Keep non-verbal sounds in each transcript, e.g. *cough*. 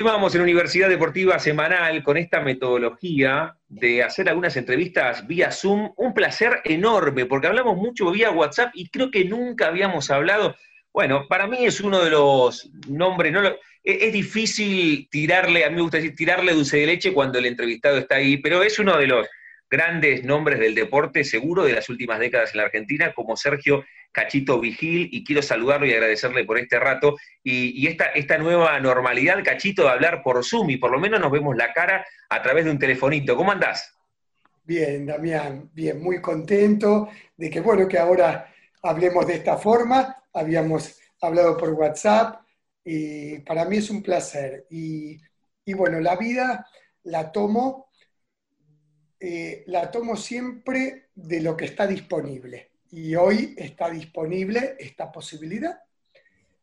Continuamos en Universidad Deportiva Semanal con esta metodología de hacer algunas entrevistas vía Zoom. Un placer enorme, porque hablamos mucho vía WhatsApp y creo que nunca habíamos hablado. Bueno, para mí es uno de los nombres, no es, difícil tirarle, a mí me gusta decir tirarle dulce de leche cuando el entrevistado está ahí, pero es uno de los grandes nombres del deporte, seguro, de las últimas décadas en la Argentina, como Sergio Cachito Vigil, y quiero saludarlo y agradecerle por este rato. Y, esta, nueva normalidad, Cachito, de hablar por Zoom, y por lo menos nos vemos la cara a través de un telefonito. ¿Cómo andás? Bien, Damián, bien, muy contento de que, bueno, que ahora hablemos de esta forma. Habíamos hablado por WhatsApp, y para mí es un placer. Y bueno, la vida la tomo eh, la tomo siempre de lo que está disponible. Y hoy está disponible esta posibilidad.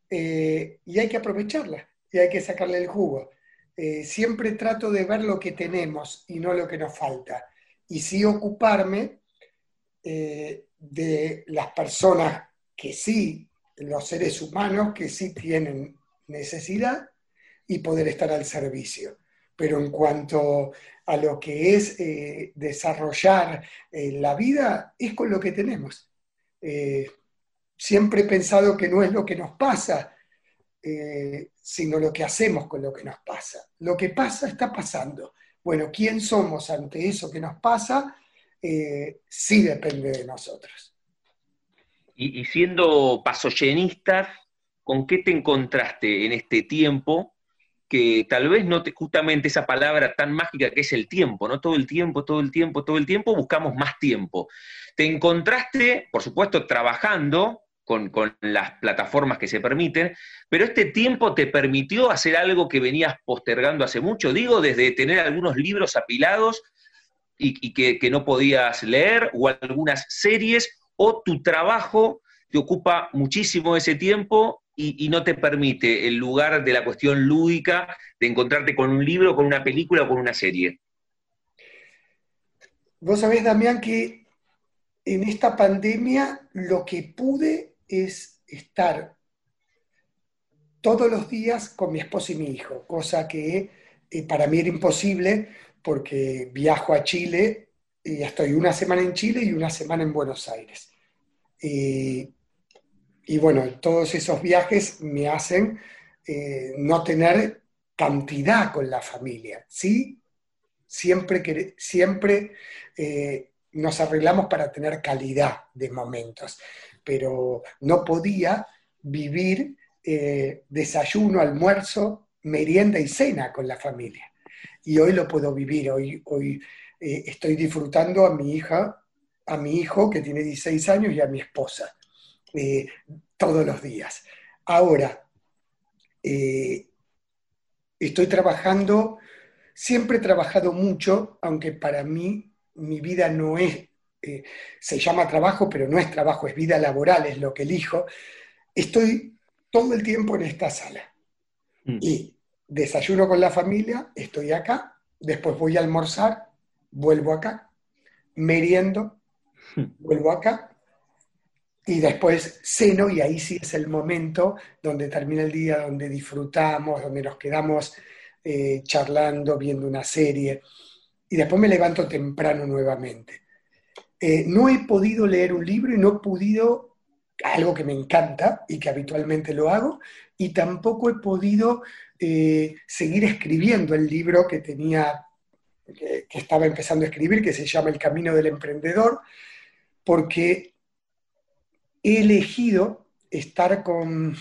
Eh, y hay que aprovecharla y hay que sacarle el jugo. Eh, siempre trato de ver lo que tenemos y no lo que nos falta. Y sí ocuparme de las personas que sí, los seres humanos que sí tienen necesidad y poder estar al servicio pero en cuanto a lo que es eh, desarrollar eh, la vida, es con lo que tenemos. Eh, siempre he pensado que no es lo que nos pasa, sino lo que hacemos con lo que nos pasa. Lo que pasa está pasando. Bueno, ¿quién somos ante eso que nos pasa? sí depende de nosotros. Y, siendo pasoyenistas, ¿con qué te encontraste en este tiempo que tal vez no te, justamente esa palabra tan mágica que es el tiempo, ¿no? Todo el tiempo, todo el tiempo, todo el tiempo, buscamos más tiempo. Te encontraste, por supuesto, trabajando con, las plataformas que se permiten, pero este tiempo te permitió hacer algo que venías postergando hace mucho, digo, desde tener algunos libros apilados y, que, que no podías leer, o algunas series, o tu trabajo te ocupa muchísimo ese tiempo y, no te permite el lugar de la cuestión lúdica de encontrarte con un libro, con una película o con una serie? Vos sabés, Damián, que en esta pandemia lo que pude es estar todos los días con mi esposa y mi hijo, cosa que eh, para mí era imposible porque viajo a Chile y estoy una semana en Chile y una semana en Buenos Aires. Eh, y bueno, todos esos viajes me hacen eh, no tener cantidad con la familia, ¿sí? Siempre, que, siempre eh, nos arreglamos para tener calidad de momentos, pero no podía vivir eh, desayuno, almuerzo, merienda y cena con la familia. Y hoy lo puedo vivir, hoy, hoy estoy disfrutando a mi hija, a mi hijo que tiene 16 años y a mi esposa. Eh, todos los días. Ahora, eh, estoy trabajando, siempre he trabajado mucho, aunque para mí mi vida no es, eh, se llama trabajo, pero no es trabajo, es vida laboral, es lo que elijo. Estoy todo el tiempo en esta sala. Mm. Y desayuno con la familia, estoy acá, después voy a almorzar, vuelvo acá, meriendo, mm. vuelvo acá, y después ceno y ahí sí es el momento donde termina el día, donde disfrutamos, donde nos quedamos eh, charlando, viendo una serie. Y después me levanto temprano nuevamente. Eh, no he podido leer un libro y no he podido, algo que me encanta y que habitualmente lo hago, y tampoco he podido eh, seguir escribiendo el libro que tenía, que estaba empezando a escribir, que se llama El Camino del Emprendedor, porque he elegido estar con,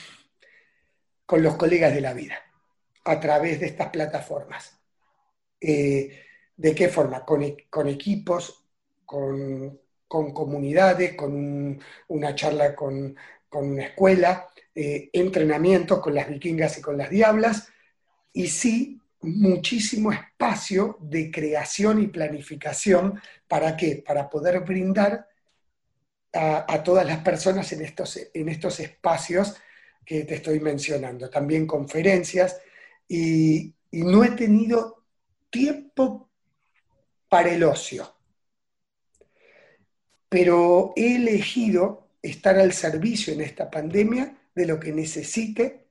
con los colegas de la vida a través de estas plataformas. Eh, ¿De qué forma? Con, e, equipos, con, comunidades, con una charla con, una escuela, eh, entrenamientos con las vikingas y con las diablas, y sí muchísimo espacio de creación y planificación. ¿Para qué? Para poder brindar a, todas las personas en estos, en estos espacios que te estoy mencionando, también conferencias, y, no he tenido tiempo para el ocio, pero he elegido estar al servicio en esta pandemia de lo que necesite,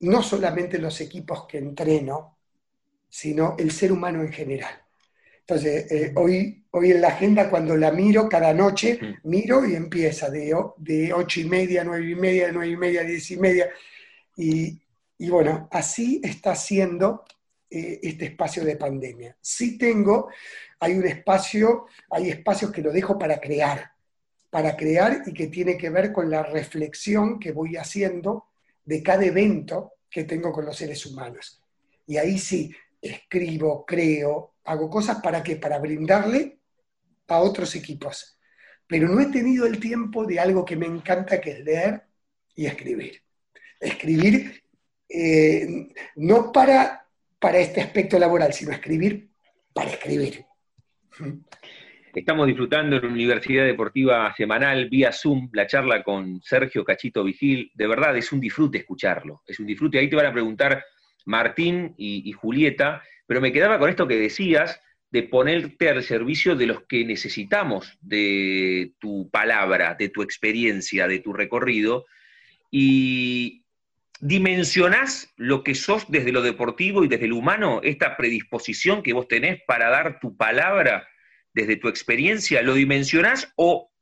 no solamente los equipos que entreno, sino el ser humano en general. Entonces, eh, hoy, hoy en la agenda, cuando la miro, cada noche miro y empieza de, de ocho y media, nueve y media, nueve y media, diez y media. Y, y bueno, así está siendo eh, este espacio de pandemia. Sí tengo, hay un espacio, hay espacios que lo dejo para crear, para crear y que tiene que ver con la reflexión que voy haciendo de cada evento que tengo con los seres humanos. Y ahí sí, escribo, creo, hago cosas para qué? Para brindarle a otros equipos. Pero no he tenido el tiempo de algo que me encanta, que es leer y escribir. Escribir eh, no para, para este aspecto laboral, sino escribir para escribir. Estamos disfrutando en la Universidad Deportiva Semanal vía Zoom la charla con Sergio Cachito Vigil. De verdad, es un disfrute escucharlo. Es un disfrute. Ahí te van a preguntar Martín y, Julieta, pero me quedaba con esto que decías de ponerte al servicio de los que necesitamos de tu palabra, de tu experiencia, de tu recorrido, y dimensionás lo que sos desde lo deportivo y desde lo humano, esta predisposición que vos tenés para dar tu palabra desde tu experiencia, ¿lo dimensionás o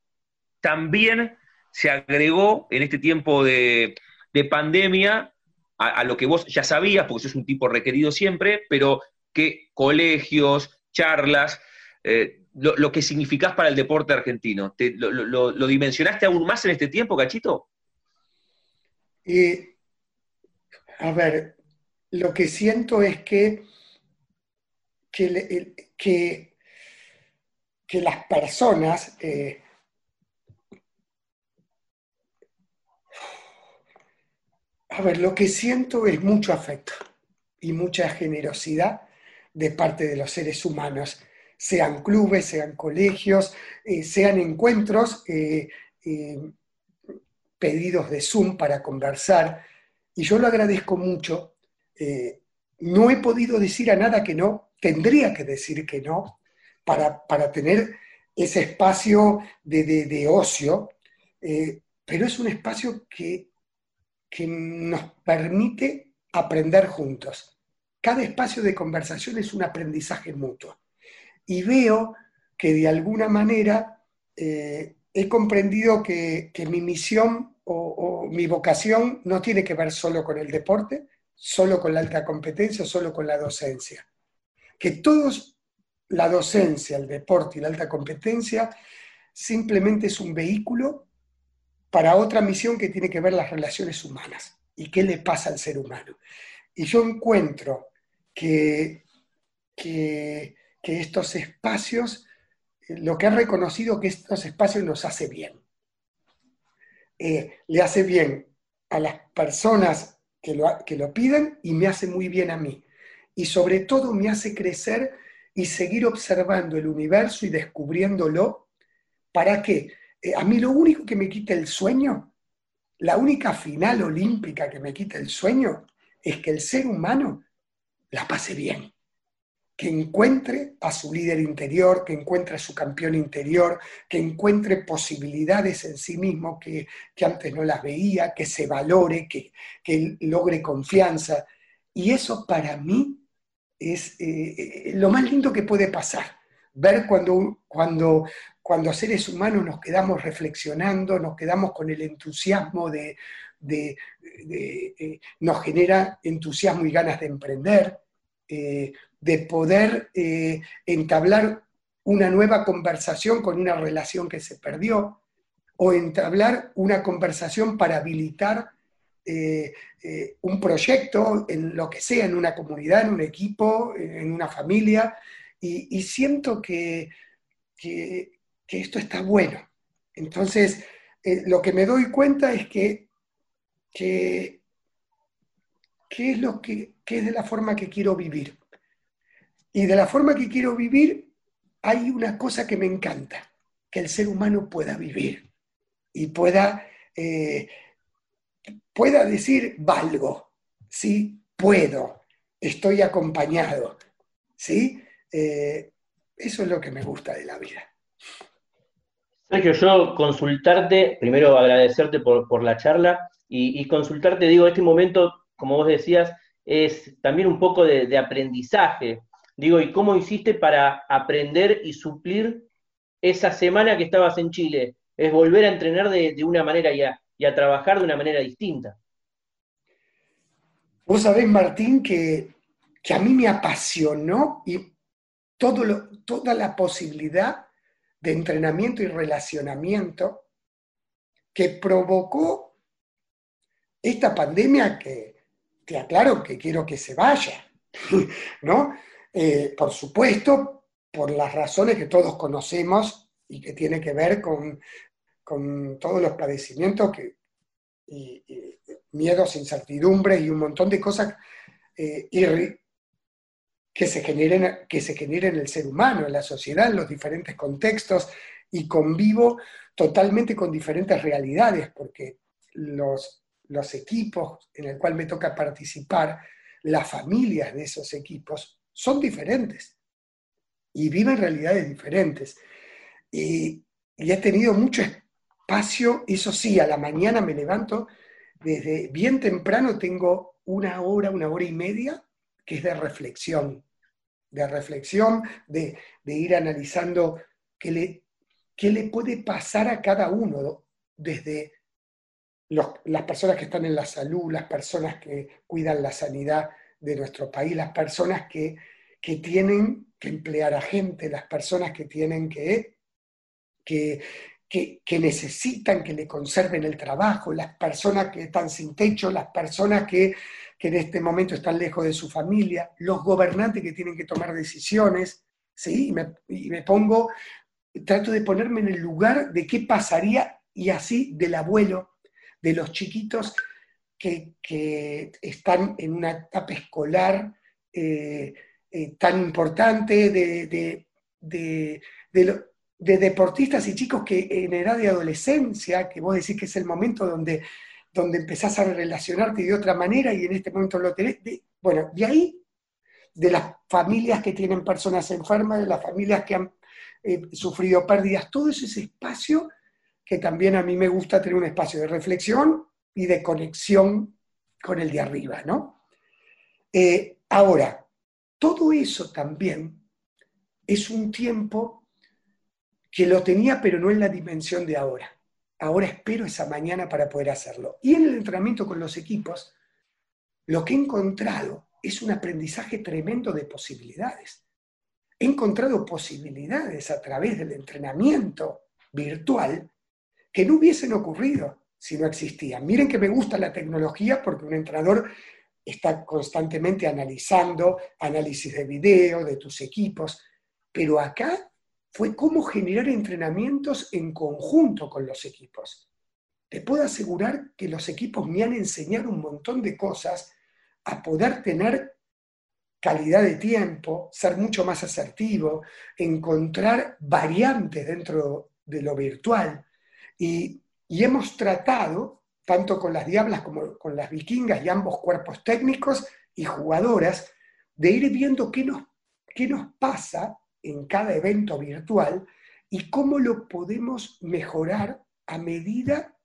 también se agregó en este tiempo de, de pandemia a, lo que vos ya sabías, porque sos un tipo requerido siempre, pero que colegios, charlas, eh, lo, que significás para el deporte argentino. lo, dimensionaste aún más en este tiempo, Cachito? a ver, lo que siento es que, que, que, las personas eh, A ver, lo que siento es mucho afecto y mucha generosidad de parte de los seres humanos, sean clubes, sean colegios, eh, sean encuentros, eh, eh, pedidos de Zoom para conversar. Y yo lo agradezco mucho. no he podido decir a nada que no, tendría que decir que no, para, tener ese espacio de, de ocio, pero es un espacio que que nos permite aprender juntos. Cada espacio de conversación es un aprendizaje mutuo. Y veo que de alguna manera eh, he comprendido que, mi misión o, mi vocación no tiene que ver solo con el deporte, solo con la alta competencia, solo con la docencia. Que todos, la docencia, el deporte y la alta competencia, simplemente es un vehículo para otra misión que tiene que ver las relaciones humanas y qué le pasa al ser humano. Y yo encuentro que, que, estos espacios, eh, lo que he reconocido que estos espacios nos hace bien. Eh, le hace bien a las personas que lo, que lo piden y me hace muy bien a mí. Y sobre todo me hace crecer y seguir observando el universo y descubriéndolo. ¿Para qué? Eh, a mí lo único que me quita el sueño, la única final olímpica que me quita el sueño, es que el ser humano la pase bien, que encuentre a su líder interior, que encuentre a su campeón interior, que encuentre posibilidades en sí mismo que, antes no las veía, que se valore, que, logre confianza. Y eso para mí es eh, eh, lo más lindo que puede pasar. Ver cuando, cuando cuando seres humanos nos quedamos reflexionando, nos quedamos con el entusiasmo de, eh, nos genera entusiasmo y ganas de emprender, eh, de poder eh, entablar una nueva conversación con una relación que se perdió, o entablar una conversación para habilitar un proyecto en lo que sea, en una comunidad, en un equipo, en una familia, y, siento que, que esto está bueno. Entonces, eh, lo que me doy cuenta es que, que, es lo que, es de la forma que quiero vivir. Y de la forma que quiero vivir, hay una cosa que me encanta, que el ser humano pueda vivir y pueda, eh, pueda decir, valgo, ¿sí? Puedo, estoy acompañado, ¿sí? Eh, eso es lo que me gusta de la vida. Sergio, yo consultarte, primero agradecerte por, la charla y, consultarte, digo, este momento, como vos decías, es también un poco de, aprendizaje. Digo, ¿y cómo hiciste para aprender y suplir esa semana que estabas en Chile? Es volver a entrenar de, una manera y a, trabajar de una manera distinta. Vos sabés, Martín, que, a mí me apasionó y todo toda la posibilidad de entrenamiento y relacionamiento que provocó esta pandemia que te aclaro que quiero que se vaya, *laughs* ¿no? Eh, por supuesto, por las razones que todos conocemos y que tiene que ver con, todos los padecimientos que, miedos, incertidumbres y un montón de cosas eh, que, se generen, que se generen en el ser humano, en la sociedad, en los diferentes contextos, y convivo totalmente con diferentes realidades, porque los, los equipos en el cual me toca participar, las familias de esos equipos, son diferentes y viven realidades diferentes. Y, he tenido mucho espacio, eso sí, a la mañana me levanto, desde bien temprano tengo una hora, una hora y media, que es de reflexión, de reflexión, de, de ir analizando qué le, qué le puede pasar a cada uno, desde las personas que están en la salud, las personas que cuidan la sanidad de nuestro país, las personas que, tienen que emplear a gente, las personas que tienen que, que, que, necesitan que le conserven el trabajo, las personas que están sin techo, las personas que, que en este momento están lejos de su familia, los gobernantes que tienen que tomar decisiones, ¿sí? Y me pongo trato de ponerme en el lugar de qué pasaría y así del abuelo, de los chiquitos que, están en una etapa escolar eh, eh, tan importante, de, de, deportistas y chicos que en edad de adolescencia, que vos decís que es el momento donde, donde empezás a relacionarte de otra manera y en este momento lo tenés. bueno, de ahí, de las familias que tienen personas enfermas, de las familias que han he sufrido pérdidas, todo ese espacio que también a mí me gusta tener un espacio de reflexión y de conexión con el de arriba, ¿no? Eh, ahora, todo eso también es un tiempo que lo tenía, pero no en la dimensión de ahora. Ahora espero esa mañana para poder hacerlo. Y en el entrenamiento con los equipos, lo que he encontrado es un aprendizaje tremendo de posibilidades he encontrado posibilidades a través del entrenamiento virtual que no hubiesen ocurrido si no existían. Miren que me gusta la tecnología porque un entrenador está constantemente analizando análisis de video, de tus equipos, pero acá fue cómo generar entrenamientos en conjunto con los equipos. Te puedo asegurar que los equipos me han enseñado un montón de cosas a poder tener calidad de tiempo, ser mucho más asertivo, encontrar variantes dentro de lo virtual. Y, hemos tratado, tanto con las diablas como con las vikingas y ambos cuerpos técnicos y jugadoras, de ir viendo qué nos, qué nos pasa en cada evento virtual y cómo lo podemos mejorar a medida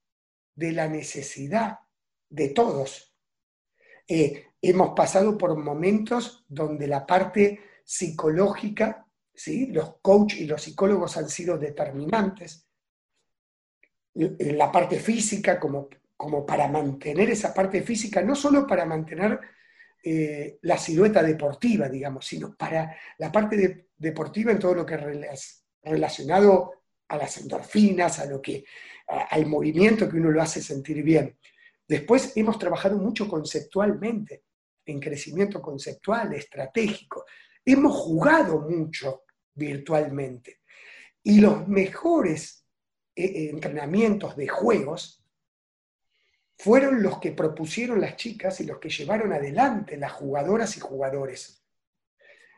de la necesidad de todos. Eh, hemos pasado por momentos donde la parte psicológica, ¿sí? los coaches y los psicólogos han sido determinantes, la parte física como, como para mantener esa parte física, no solo para mantener eh, la silueta deportiva, digamos, sino para la parte deportiva en todo lo que es relacionado a las endorfinas, a lo que, al movimiento que uno lo hace sentir bien. Después hemos trabajado mucho conceptualmente en crecimiento conceptual, estratégico. Hemos jugado mucho virtualmente. Y los mejores eh, eh, entrenamientos de juegos fueron los que propusieron las chicas y los que llevaron adelante las jugadoras y jugadores.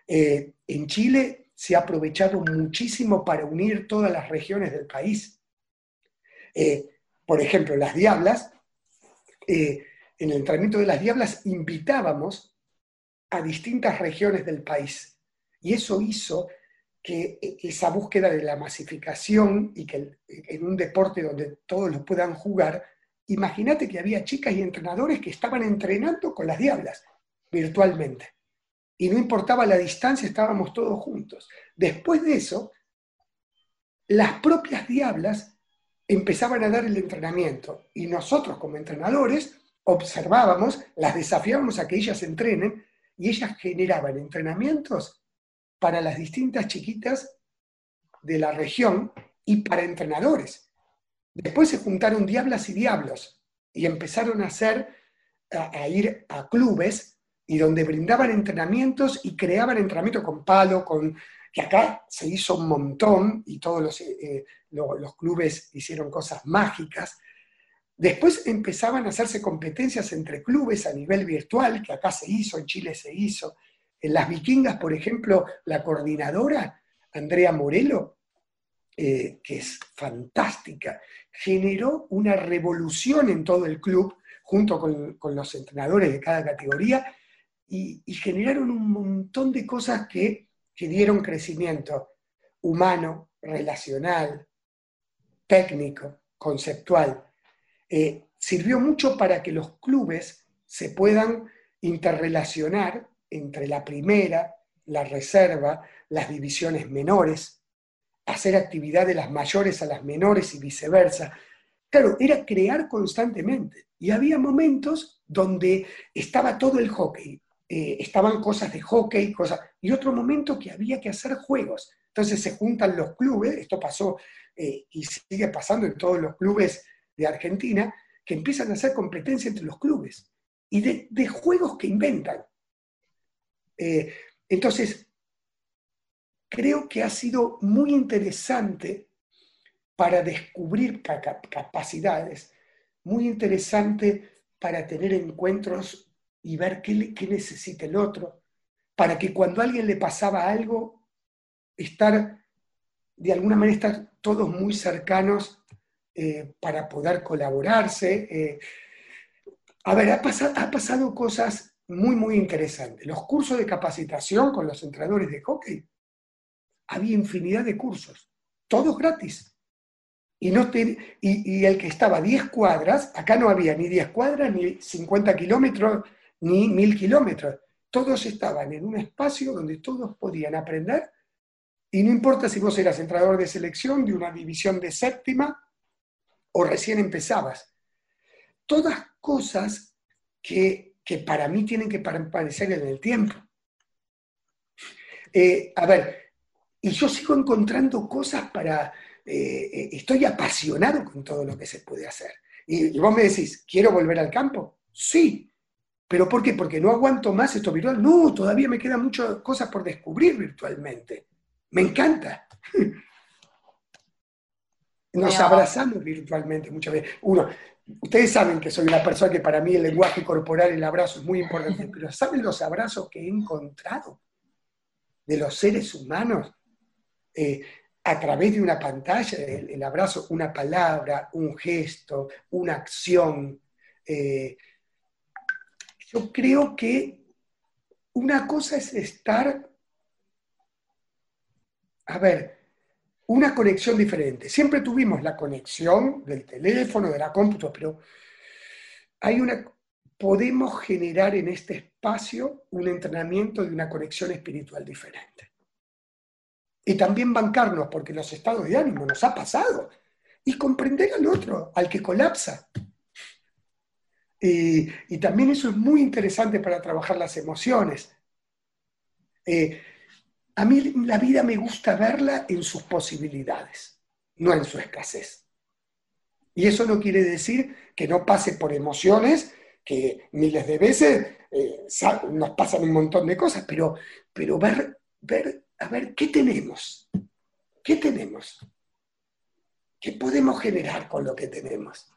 Eh, en Chile se ha aprovechado muchísimo para unir todas las regiones del país. por ejemplo, las Diablas en el entrenamiento de las diablas invitábamos a distintas regiones del país. Y eso hizo que esa búsqueda de la masificación y que en un deporte donde todos lo puedan jugar, imagínate que había chicas y entrenadores que estaban entrenando con las diablas. virtualmente. Y no importaba la distancia, estábamos todos juntos. Después de eso, las propias diablas empezaban a dar el entrenamiento y nosotros como entrenadores observábamos, las desafiábamos a que ellas entrenen y ellas generaban entrenamientos para las distintas chiquitas de la región y para entrenadores. Después se juntaron diablas y diablos y empezaron a hacer, a, ir a clubes y donde brindaban entrenamientos y creaban entrenamiento con palo, con que acá se hizo un montón y todos los, eh, los clubes hicieron cosas mágicas. Después empezaban a hacerse competencias entre clubes a nivel virtual, que acá se hizo, en Chile se hizo. En las vikingas, por ejemplo, la coordinadora, Andrea Morelo, eh, que es fantástica, generó una revolución en todo el club, junto con, los entrenadores de cada categoría, y, y generaron un montón de cosas que que dieron crecimiento humano, relacional, técnico, conceptual. Eh, sirvió mucho para que los clubes se puedan interrelacionar entre la primera, la reserva, las divisiones menores, hacer actividad de las mayores a las menores y viceversa. Claro, era crear constantemente. Y había momentos donde estaba todo el hockey, eh, estaban cosas de hockey, cosas, y otro momento que había que hacer juegos. Entonces se juntan los clubes, esto pasó eh, y sigue pasando en todos los clubes de Argentina, que empiezan a hacer competencia entre los clubes y de, juegos que inventan. Eh, entonces, creo que ha sido muy interesante para descubrir capacidades, muy interesante para tener encuentros y ver qué, necesita el otro, para que cuando a alguien le pasaba algo, estar, de alguna manera, estar todos muy cercanos eh, para poder colaborarse. Eh. A ver, ha ha pasado cosas muy, muy interesantes. Los cursos de capacitación con los entrenadores de hockey, había infinidad de cursos, todos gratis. Y, no y, el que estaba a 10 cuadras, acá no había ni 10 cuadras ni 50 kilómetros ni mil kilómetros. Todos estaban en un espacio donde todos podían aprender y no importa si vos eras entrenador de selección de una división de séptima o recién empezabas. Todas cosas que, para mí tienen que permanecer en el tiempo. Eh, a ver, y yo sigo encontrando cosas para... Eh, eh, estoy apasionado con todo lo que se puede hacer. y vos me decís, ¿quiero volver al campo? Sí, ¿Pero por qué? Porque no aguanto más esto virtual. No, todavía me quedan muchas cosas por descubrir virtualmente. Me encanta. *laughs* Nos abrazamos virtualmente muchas veces. Uno, ustedes saben que soy una persona que para mí el lenguaje corporal, el abrazo es muy importante, pero ¿saben los abrazos que he encontrado de los seres humanos eh, a través de una pantalla? El, abrazo, una palabra, un gesto, una acción. Eh, yo creo que una cosa es estar, a ver, una conexión diferente. Siempre tuvimos la conexión del teléfono, de la cómputo, pero hay una, podemos generar en este espacio un entrenamiento de una conexión espiritual diferente. Y también bancarnos, porque los estados de ánimo nos ha pasado, y comprender al otro, al que colapsa. Y, también eso es muy interesante para trabajar las emociones. Eh, a mí la vida me gusta verla en sus posibilidades, no en su escasez. Y eso no quiere decir que no pase por emociones, que miles de veces eh, nos pasan un montón de cosas, pero, pero ver, ver, a ver, ¿qué tenemos? ¿Qué tenemos? ¿Qué podemos generar con lo que tenemos?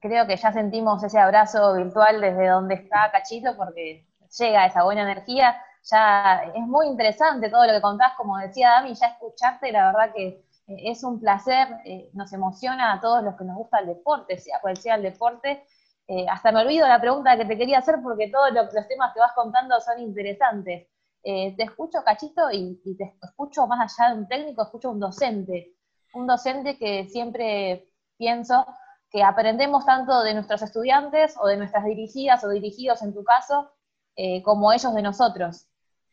creo que ya sentimos ese abrazo virtual desde donde está Cachito, porque llega esa buena energía. Ya es muy interesante todo lo que contás, como decía Dami, ya escucharte, la verdad que eh, es un placer, eh, nos emociona a todos los que nos gusta el deporte, sea cual sea el deporte. Eh, hasta me olvido la pregunta que te quería hacer porque todos los temas que vas contando son interesantes. te escucho, Cachito, y, y te escucho más allá de un técnico, escucho un docente, un docente que siempre pienso que aprendemos tanto de nuestros estudiantes o de nuestras dirigidas o dirigidos en tu caso, como ellos de nosotros.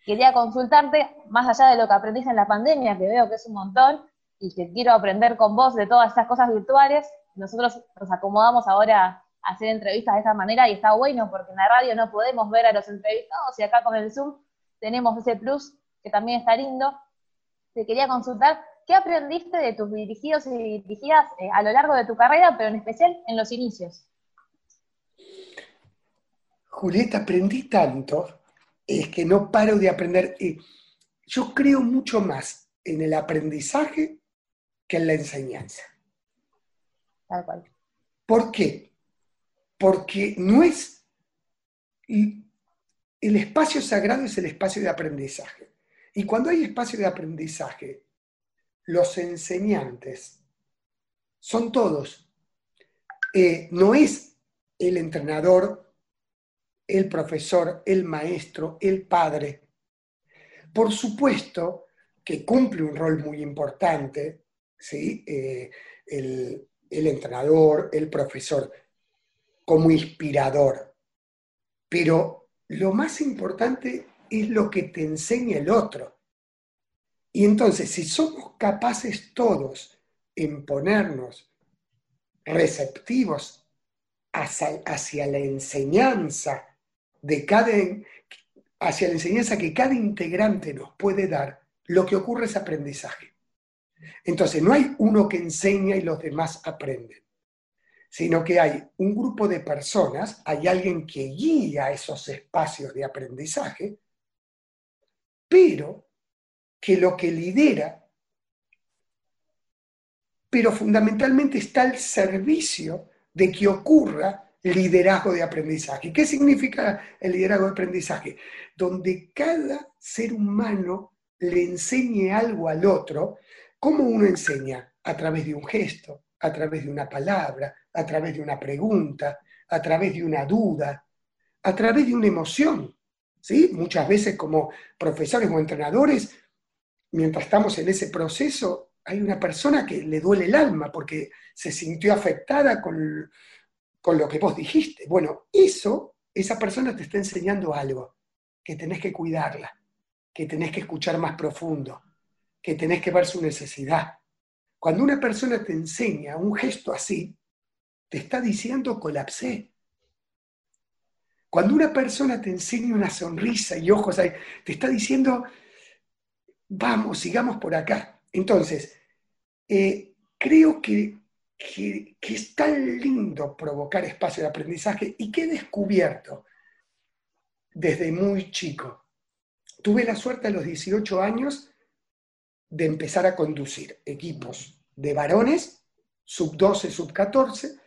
Quería consultarte, más allá de lo que aprendiste en la pandemia, que veo que es un montón, y que quiero aprender con vos de todas estas cosas virtuales, nosotros nos acomodamos ahora a hacer entrevistas de esta manera y está bueno porque en la radio no podemos ver a los entrevistados y acá con el Zoom tenemos ese plus que también está lindo. Te quería consultar, ¿qué aprendiste de tus dirigidos y dirigidas eh, a lo largo de tu carrera, pero en especial en los inicios? Julieta, aprendí tanto, es que no paro de aprender. yo creo mucho más en el aprendizaje que en la enseñanza. Tal cual. ¿Por qué? Porque no es... El espacio sagrado es el espacio de aprendizaje. Y cuando hay espacio de aprendizaje, los enseñantes son todos. Eh, no es el entrenador, el profesor, el maestro, el padre. Por supuesto que cumple un rol muy importante, ¿sí? Eh, el, el entrenador, el profesor, como inspirador. Pero lo más importante es lo que te enseña el otro. Y entonces, si somos capaces todos en ponernos receptivos hacia, la enseñanza de cada, hacia la enseñanza que cada integrante nos puede dar, lo que ocurre es aprendizaje. Entonces, no hay uno que enseña y los demás aprenden, sino que hay un grupo de personas, hay alguien que guía esos espacios de aprendizaje, pero que lo que lidera, pero fundamentalmente está al servicio de que ocurra liderazgo de aprendizaje. ¿Qué significa el liderazgo de aprendizaje? Donde cada ser humano le enseñe algo al otro ¿Cómo uno enseña? A través de un gesto, a través de una palabra, a través de una pregunta, a través de una duda, a través de una emoción. ¿sí? Muchas veces como profesores o entrenadores, mientras estamos en ese proceso, hay una persona que le duele el alma porque se sintió afectada con, con lo que vos dijiste. Bueno, eso, esa persona te está enseñando algo, que tenés que cuidarla, que tenés que escuchar más profundo, que tenés que ver su necesidad. Cuando una persona te enseña un gesto así, te está diciendo colapsé. Cuando una persona te enseña una sonrisa y ojos te está diciendo, vamos, sigamos por acá. Entonces, eh, creo que, que, es tan lindo provocar espacio de aprendizaje y que he descubierto desde muy chico. Tuve la suerte a los 18 años de empezar a conducir equipos de varones, sub 12, sub 14,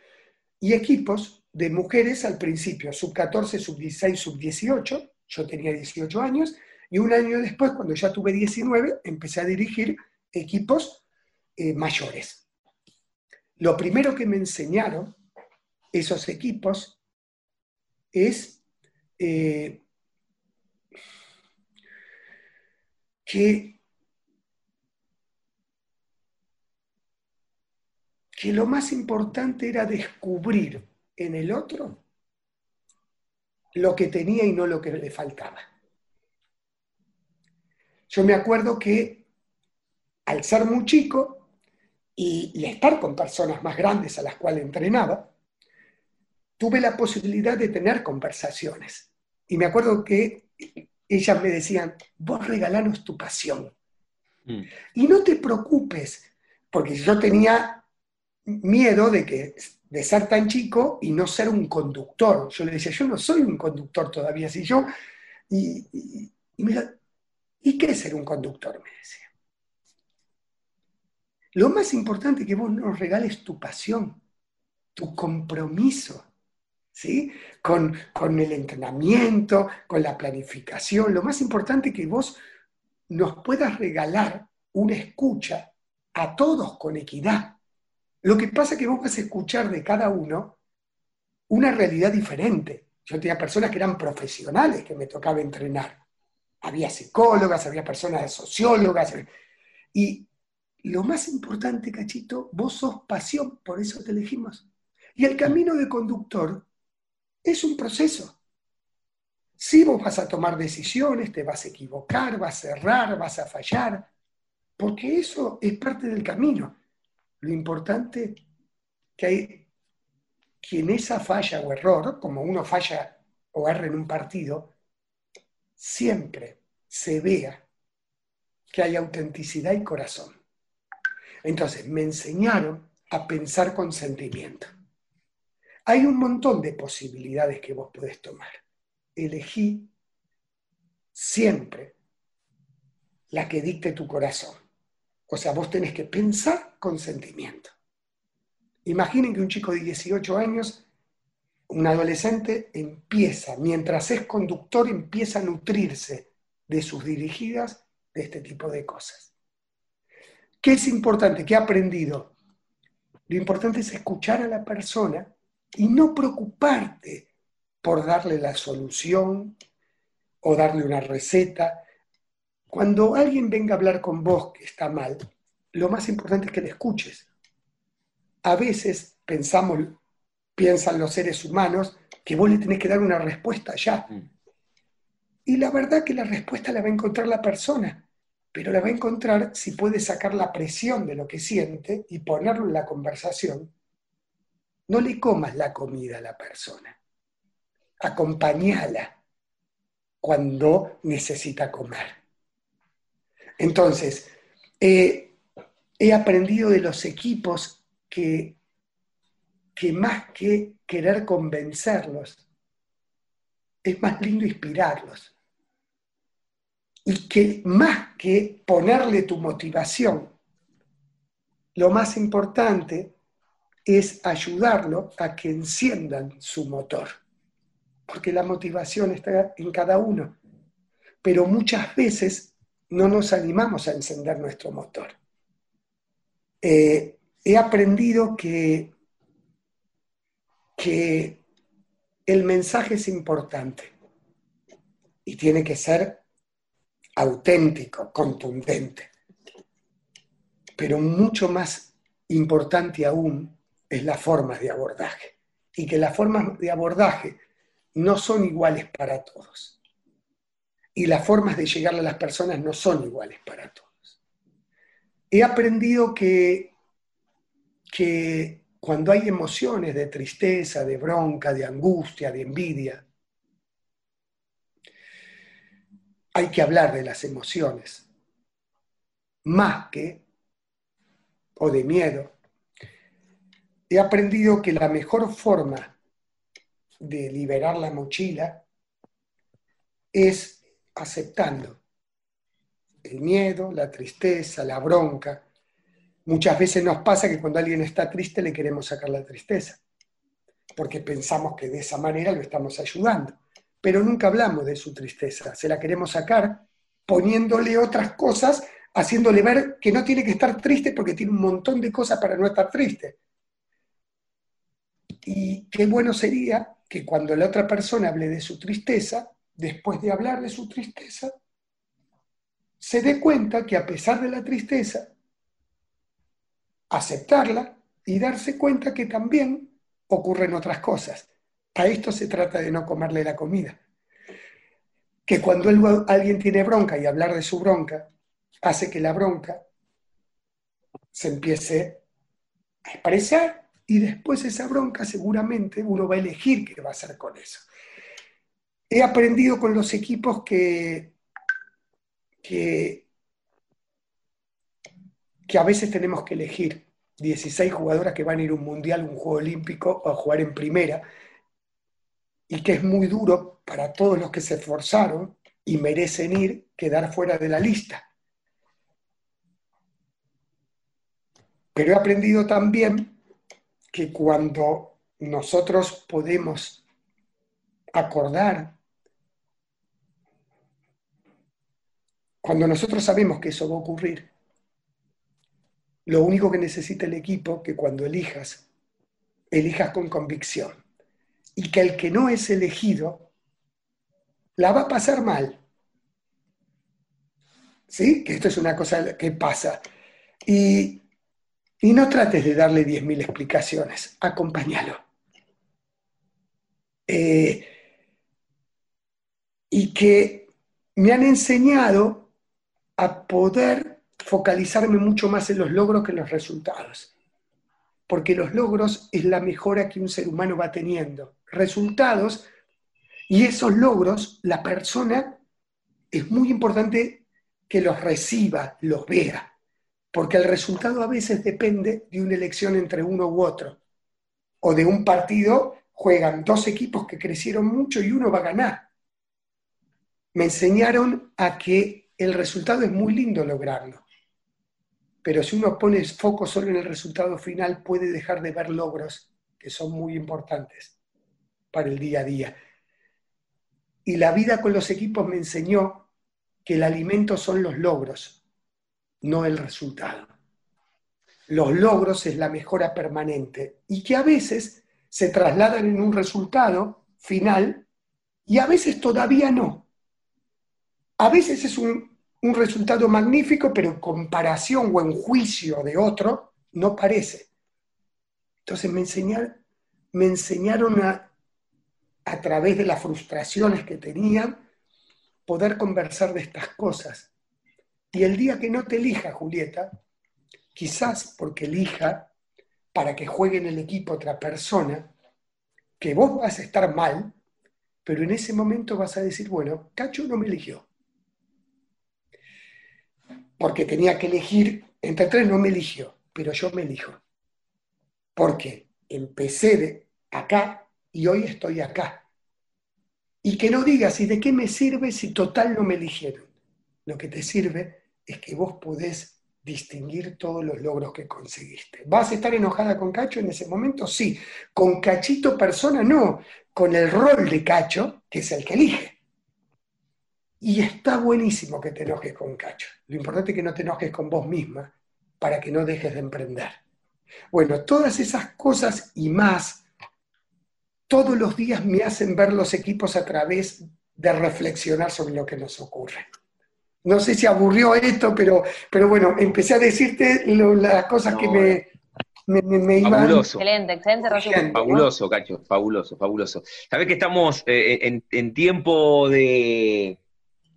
y equipos de mujeres al principio, sub 14, sub 16, sub 18, yo tenía 18 años, y un año después, cuando ya tuve 19, empecé a dirigir equipos eh, mayores. Lo primero que me enseñaron esos equipos es eh, que que lo más importante era descubrir en el otro lo que tenía y no lo que le faltaba. Yo me acuerdo que al ser muy chico y, estar con personas más grandes a las cuales entrenaba, tuve la posibilidad de tener conversaciones. Y me acuerdo que ellas me decían, vos regalanos tu pasión. Mm. Y no te preocupes, porque yo tenía miedo de, que, de ser tan chico y no ser un conductor. Yo le decía, yo no soy un conductor todavía, si yo... Y, y, y, qué es ser un conductor? Me decía. Lo más importante que vos nos regales tu pasión, tu compromiso, ¿sí? Con, con el entrenamiento, con la planificación. Lo más importante es que vos nos puedas regalar una escucha a todos con equidad. Lo que pasa es que vos vas a escuchar de cada uno una realidad diferente. Yo tenía personas que eran profesionales que me tocaba entrenar. Había psicólogas, había personas sociólogas. Y lo más importante, Cachito, vos sos pasión, por eso te elegimos. Y el camino de conductor es un proceso. Si vos vas a tomar decisiones, te vas a equivocar, vas a errar, vas a fallar, porque eso es parte del camino. Lo importante que hay que en esa falla o error, como uno falla o erra en un partido, siempre se vea que hay autenticidad y corazón. Entonces, me enseñaron a pensar con sentimiento. Hay un montón de posibilidades que vos podés tomar. Elegí siempre la que dicte tu corazón. O sea, vos tenés que pensar con sentimiento. Imaginen que un chico de 18 años, un adolescente, empieza, mientras es conductor, empieza a nutrirse de sus dirigidas de este tipo de cosas. ¿Qué es importante? ¿Qué ha aprendido? Lo importante es escuchar a la persona y no preocuparte por darle la solución o darle una receta. Cuando alguien venga a hablar con vos que está mal, lo más importante es que le escuches. A veces pensamos, piensan los seres humanos, que vos le tenés que dar una respuesta ya. Mm. Y la verdad que la respuesta la va a encontrar la persona pero la va a encontrar si puede sacar la presión de lo que siente y ponerlo en la conversación. No le comas la comida a la persona, acompañala cuando necesita comer. Entonces, he aprendido de los equipos que, que más que querer convencerlos, es más lindo inspirarlos y que más que ponerle tu motivación, lo más importante es ayudarlo a que enciendan su motor, porque la motivación está en cada uno, pero muchas veces no nos animamos a encender nuestro motor. Eh, he aprendido que, que el mensaje es importante y tiene que ser auténtico, contundente. Pero mucho más importante aún es la forma de abordaje. Y que las formas de abordaje no son iguales para todos. Y las formas de llegar a las personas no son iguales para todos. He aprendido que, que cuando hay emociones de tristeza, de bronca, de angustia, de envidia, hay que hablar de las emociones, más que, o de miedo. He aprendido que la mejor forma de liberar la mochila es aceptando el miedo, la tristeza, la bronca. Muchas veces nos pasa que cuando alguien está triste le queremos sacar la tristeza, porque pensamos que de esa manera lo estamos ayudando pero nunca hablamos de su tristeza. Se la queremos sacar poniéndole otras cosas, haciéndole ver que no tiene que estar triste porque tiene un montón de cosas para no estar triste. Y qué bueno sería que cuando la otra persona hable de su tristeza, después de hablar de su tristeza, se dé cuenta que a pesar de la tristeza, aceptarla y darse cuenta que también ocurren otras cosas. A esto se trata de no comerle la comida. Que cuando alguien tiene bronca y hablar de su bronca, hace que la bronca se empiece a expresar y después esa bronca seguramente uno va a elegir qué va a hacer con eso. He aprendido con los equipos que, que, a veces tenemos que elegir 16 jugadoras que van a ir a un mundial, un juego olímpico o a jugar en primera y que es muy duro para todos los que se esforzaron y merecen ir, quedar fuera de la lista. Pero he aprendido también que cuando nosotros podemos acordar, cuando nosotros sabemos que eso va a ocurrir, lo único que necesita el equipo que cuando elijas, elijas con convicción y que el que no es elegido la va a pasar mal. ¿Sí? Que esto es una cosa que pasa. Y Y no trates de darle 10.000 explicaciones, acompáñalo. Eh, y que me han enseñado a poder focalizarme mucho más en los logros que en los resultados. Porque los logros es la mejora que un ser humano va teniendo. Resultados, y esos logros, la persona es muy importante que los reciba, los vea porque el resultado a veces depende de una elección entre uno u otro, o de un partido juegan dos equipos que crecieron mucho y uno va a ganar. Me enseñaron a que el resultado es muy lindo lograrlo, pero si uno pone foco solo en el resultado final puede dejar de ver logros que son muy importantes para el día a día. Y la vida con los equipos me enseñó que el alimento son los logros, no el resultado. Los logros es la mejora permanente y que a veces se trasladan en un resultado final y a veces todavía no. A veces es un, resultado magnífico, pero en comparación o en juicio de otro, no parece. Entonces me enseñaron, me enseñaron a, a través de las frustraciones que tenían, poder conversar de estas cosas y el día que no te elija Julieta, quizás porque elija para que juegue en el equipo otra persona, que vos vas a estar mal, pero en ese momento vas a decir, bueno, Cacho no me eligió. Porque tenía que elegir, entre tres no me eligió, pero yo me elijo. Porque empecé de acá y hoy estoy acá. Y que no digas, ¿y de qué me sirve si total no me eligieron? Lo que te sirve es que vos podés distinguir todos los logros que conseguiste. ¿Vas a estar enojada con Cacho en ese momento? Sí. Con Cachito persona no, con el rol de Cacho, que es el que elige. Y está buenísimo que te enojes con Cacho. Lo importante es que no te enojes con vos misma para que no dejes de emprender. Bueno, todas esas cosas y más, todos los días me hacen ver los equipos a través de reflexionar sobre lo que nos ocurre. No sé si aburrió esto, pero, pero bueno, empecé a decirte las cosas que me, me, iban... Fabuloso. Excelente, excelente Fabuloso, Cacho, fabuloso, fabuloso. Sabés que estamos eh, en, tiempo de,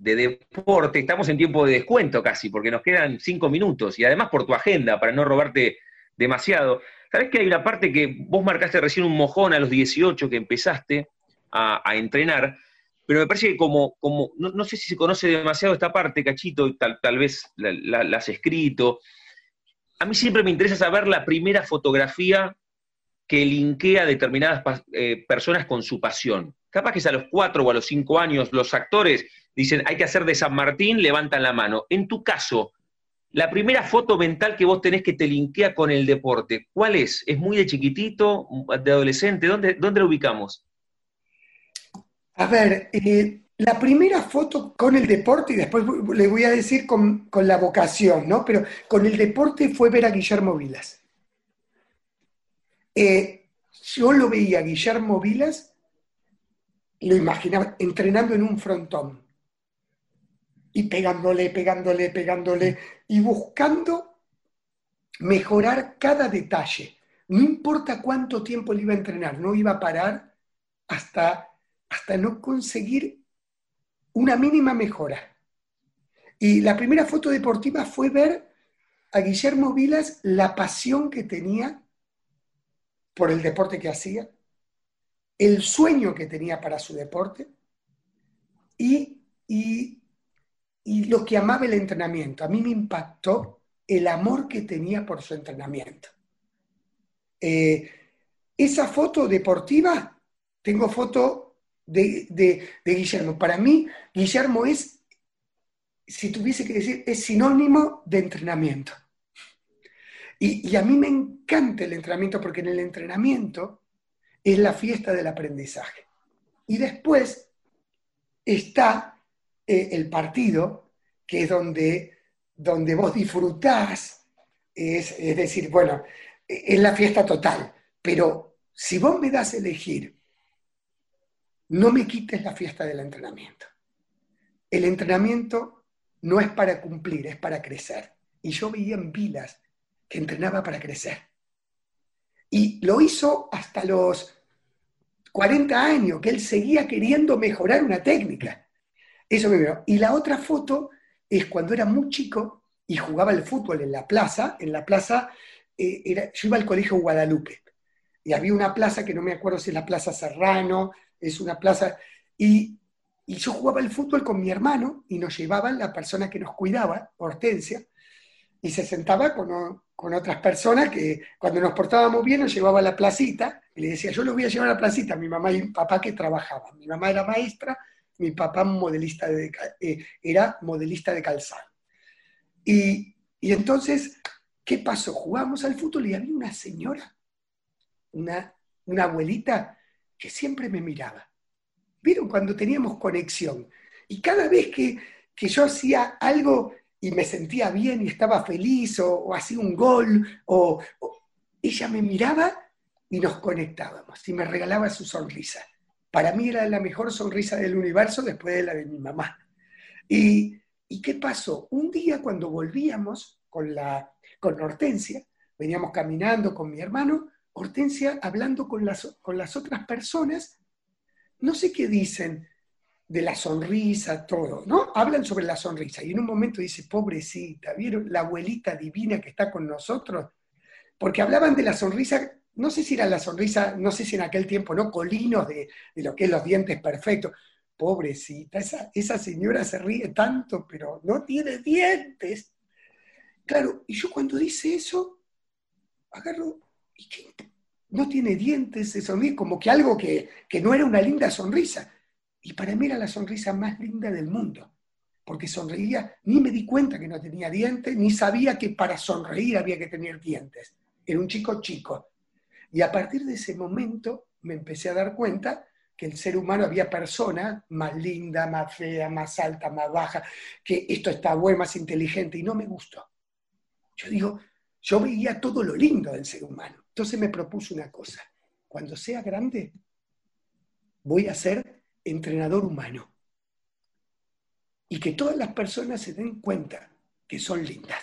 de deporte, estamos en tiempo de descuento casi, porque nos quedan cinco minutos, y además por tu agenda, para no robarte demasiado. Sabés que hay una parte que vos marcaste recién un mojón a los 18 que empezaste a, a entrenar, pero me parece que como, como no, sé si se conoce demasiado esta parte, Cachito, tal, tal vez la, has escrito. A mí siempre me interesa saber la primera fotografía que linkea a determinadas eh, personas con su pasión. Capaz que es a los cuatro o a los cinco años los actores dicen hay que hacer de San Martín, levantan la mano. En tu caso, la primera foto mental que vos tenés que te linkea con el deporte, ¿cuál es? ¿Es muy de chiquitito, de adolescente? ¿Dónde, dónde ubicamos? A ver, eh, la primera foto con el deporte, y después le voy a decir con, la vocación, ¿no? Pero con el deporte fue ver a Guillermo Vilas. Eh, yo lo veía a Guillermo Vilas, lo imaginaba entrenando en un frontón. Y pegándole, pegándole, pegándole, y buscando mejorar cada detalle. No importa cuánto tiempo le iba a entrenar, no iba a parar hasta hasta no conseguir una mínima mejora. Y la primera foto deportiva fue ver a Guillermo Vilas la pasión que tenía por el deporte que hacía, el sueño que tenía para su deporte y, lo que amaba el entrenamiento. A mí me impactó el amor que tenía por su entrenamiento. Eh, esa foto deportiva, tengo foto de, Guillermo. Para mí, Guillermo es, si tuviese que decir, es sinónimo de entrenamiento. Y, a mí me encanta el entrenamiento porque en el entrenamiento es la fiesta del aprendizaje. Y después está eh, el partido, que es donde, donde vos disfrutás, es, es decir, bueno, es la fiesta total. Pero si vos me das a elegir no me quites la fiesta del entrenamiento. El entrenamiento no es para cumplir, es para crecer. Y yo veía en Vilas que entrenaba para crecer. Y lo hizo hasta los 40 años, que él seguía queriendo mejorar una técnica. Eso me veo. Y la otra foto es cuando era muy chico y jugaba el fútbol en la plaza. En la plaza, eh, era, yo iba al colegio Guadalupe y había una plaza que no me acuerdo si es la Plaza Serrano, es una plaza. Y, y yo jugaba el fútbol con mi hermano y nos llevaban la persona que nos cuidaba, Hortensia, y se sentaba con, con otras personas que cuando nos portábamos bien nos llevaba a la placita y le decía, yo lo voy a llevar a la placita, mi mamá y mi papá que trabajaban. Mi mamá era maestra, mi papá modelista de, eh, era modelista de calzado. Y, y entonces, ¿qué pasó? Jugamos al fútbol y había una señora, una, una abuelita, que siempre me miraba. ¿Vieron cuando teníamos conexión? Y cada vez que, que yo hacía algo y me sentía bien y estaba feliz o, hacía un gol, o, ella me miraba y nos conectábamos y me regalaba su sonrisa. Para mí era la mejor sonrisa del universo después de la de mi mamá. ¿Y, ¿y qué pasó? Un día cuando volvíamos con, la, con Hortensia, veníamos caminando con mi hermano, Hortensia hablando con las, con las otras personas, no sé qué dicen, de la sonrisa, todo, ¿no? Hablan sobre la sonrisa y en un momento dice, pobrecita, ¿vieron la abuelita divina que está con nosotros? Porque hablaban de la sonrisa, no sé si era la sonrisa, no sé si en aquel tiempo, ¿no? Colinos de, lo que es los dientes perfectos. Pobrecita, esa, esa señora se ríe tanto, pero no tiene dientes. Claro, y yo cuando dice eso, agarro, ¿y qué? No tiene dientes, se sonríe como que algo que, que no era una linda sonrisa. Y para mí era la sonrisa más linda del mundo, porque sonreía, ni me di cuenta que no tenía dientes, ni sabía que para sonreír había que tener dientes. Era un chico chico. Y a partir de ese momento me empecé a dar cuenta que el ser humano había personas más linda, más fea, más alta, más baja, que esto está bueno, más inteligente, y no me gustó. Yo digo, yo veía todo lo lindo del ser humano. Entonces me propuse una cosa, cuando sea grande, voy a ser entrenador humano. Y que todas las personas se den cuenta que son lindas.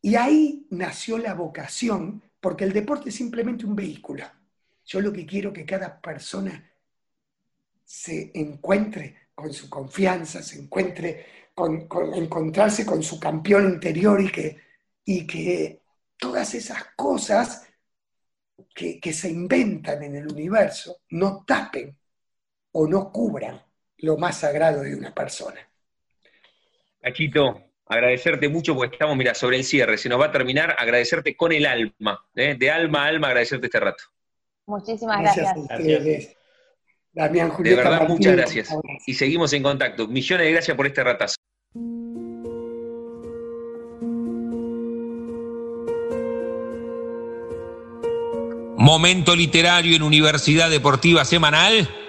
Y ahí nació la vocación, porque el deporte es simplemente un vehículo. Yo lo que quiero que cada persona se encuentre con su confianza, se encuentre con, encontrarse con su campeón interior y que, y que todas esas cosas que, que se inventan en el universo no tapen o no cubran lo más sagrado de una persona. Cachito, agradecerte mucho porque estamos, mira, sobre el cierre, se nos va a terminar, agradecerte con el alma, ¿eh? de alma a alma agradecerte este rato. Muchísimas gracias. gracias. Damián Julieta De verdad, muchas gracias. Y seguimos en contacto. Millones de gracias por este ratazo. Momento literario en Universidad Deportiva Semanal